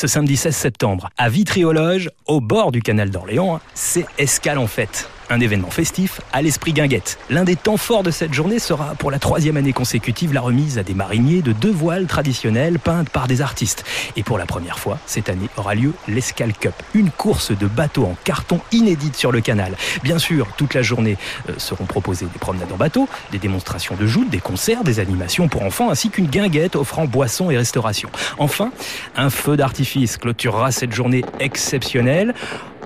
ce samedi 16 septembre, à Vitriologe, au bord du canal d'Orléans, hein, c'est Escale en fête un événement festif à l'esprit guinguette. L'un des temps forts de cette journée sera pour la troisième année consécutive la remise à des mariniers de deux voiles traditionnelles peintes par des artistes. Et pour la première fois, cette année aura lieu l'Escal Cup, une course de bateaux en carton inédite sur le canal. Bien sûr, toute la journée euh, seront proposées des promenades en bateau, des démonstrations de joutes, des concerts, des animations pour enfants, ainsi qu'une guinguette offrant boissons et restauration. Enfin, un feu d'artifice clôturera cette journée exceptionnelle.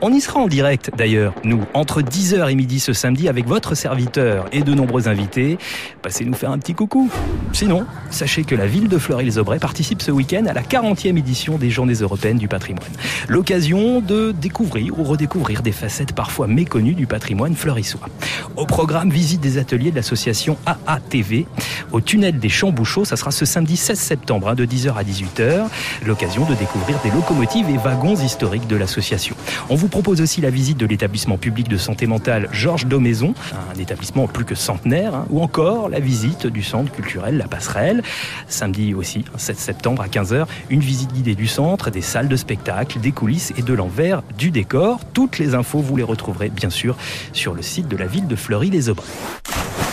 On y sera en direct d'ailleurs, nous, entre 10h et midi ce samedi avec votre serviteur et de nombreux invités. Passez nous faire un petit coucou. Sinon, sachez que la ville de Fleury-les-Aubrais participe ce week-end à la 40e édition des Journées européennes du patrimoine. L'occasion de découvrir ou redécouvrir des facettes parfois méconnues du patrimoine fleurissois. Au programme, visite des ateliers de l'association AATV au tunnel des Champs-Bouchots. Ça sera ce samedi 16 septembre hein, de 10h à 18h. L'occasion de découvrir des locomotives et wagons historiques de l'association. On vous propose aussi la visite de l'établissement public de santé mentale Georges Daumaison, un établissement plus que centenaire, hein, ou encore la visite du centre culturel La Passerelle. Samedi aussi, 7 septembre à 15h, une visite guidée du centre, des salles de spectacle, des coulisses et de l'envers du décor. Toutes les infos, vous les retrouverez bien sûr sur le site de la ville de Fleury-les-Aubrais.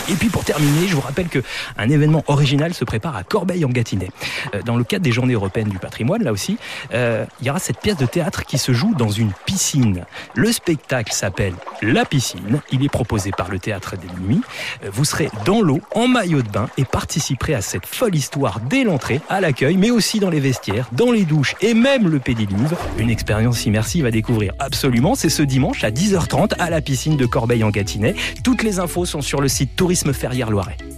Et puis pour terminer, je vous rappelle que un événement original se prépare à Corbeil en Gâtinais. Euh, dans le cadre des Journées européennes du patrimoine, là aussi, euh, il y aura cette pièce de théâtre qui se joue dans une piscine. Le spectacle s'appelle La piscine. Il est proposé par le théâtre des Nuits. Euh, vous serez dans l'eau, en maillot de bain, et participerez à cette folle histoire dès l'entrée, à l'accueil, mais aussi dans les vestiaires, dans les douches et même le pédiluve. Une expérience immersive à découvrir absolument. C'est ce dimanche à 10h30 à la piscine de Corbeil en Gâtinais. Toutes les infos sont sur le site Tourisme Ferrière Loiret.